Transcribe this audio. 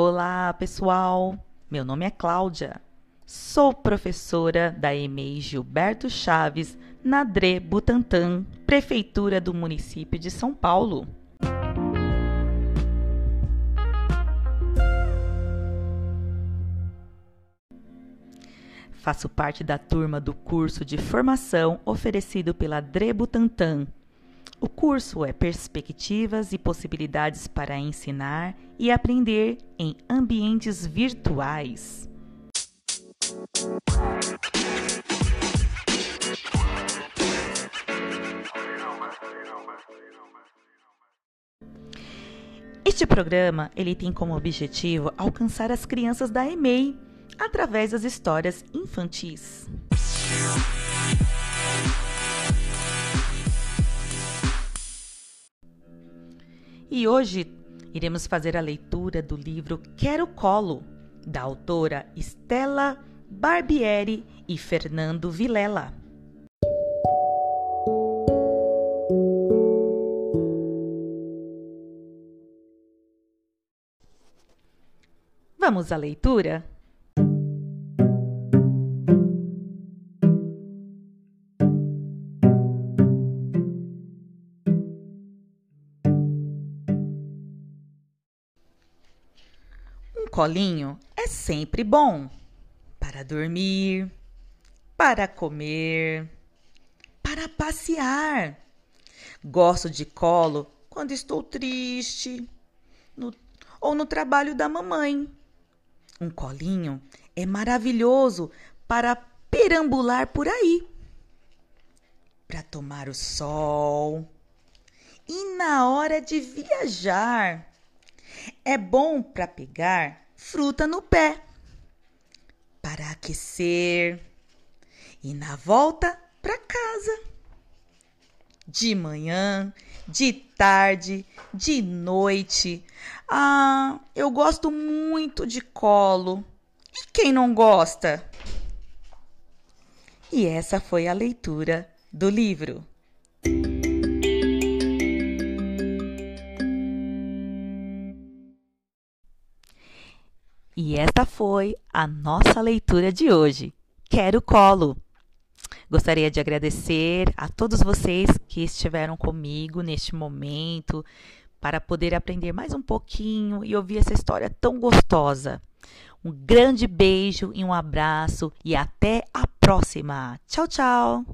Olá, pessoal. Meu nome é Cláudia. Sou professora da EMEI Gilberto Chaves, na Butantã, Prefeitura do município de São Paulo. Faço parte da turma do curso de formação oferecido pela DRE Butantã. O curso é Perspectivas e Possibilidades para Ensinar e Aprender em Ambientes Virtuais. Este programa ele tem como objetivo alcançar as crianças da EMEI através das histórias infantis. E hoje iremos fazer a leitura do livro Quero Colo, da autora Stella Barbieri e Fernando Vilela. Vamos à leitura? Colinho é sempre bom para dormir, para comer, para passear. Gosto de colo quando estou triste no, ou no trabalho da mamãe. Um colinho é maravilhoso para perambular por aí, para tomar o sol e na hora de viajar. É bom para pegar fruta no pé, para aquecer e na volta para casa. De manhã, de tarde, de noite. Ah, eu gosto muito de colo. E quem não gosta? E essa foi a leitura do livro. E esta foi a nossa leitura de hoje. Quero colo. Gostaria de agradecer a todos vocês que estiveram comigo neste momento para poder aprender mais um pouquinho e ouvir essa história tão gostosa. Um grande beijo e um abraço e até a próxima. Tchau, tchau.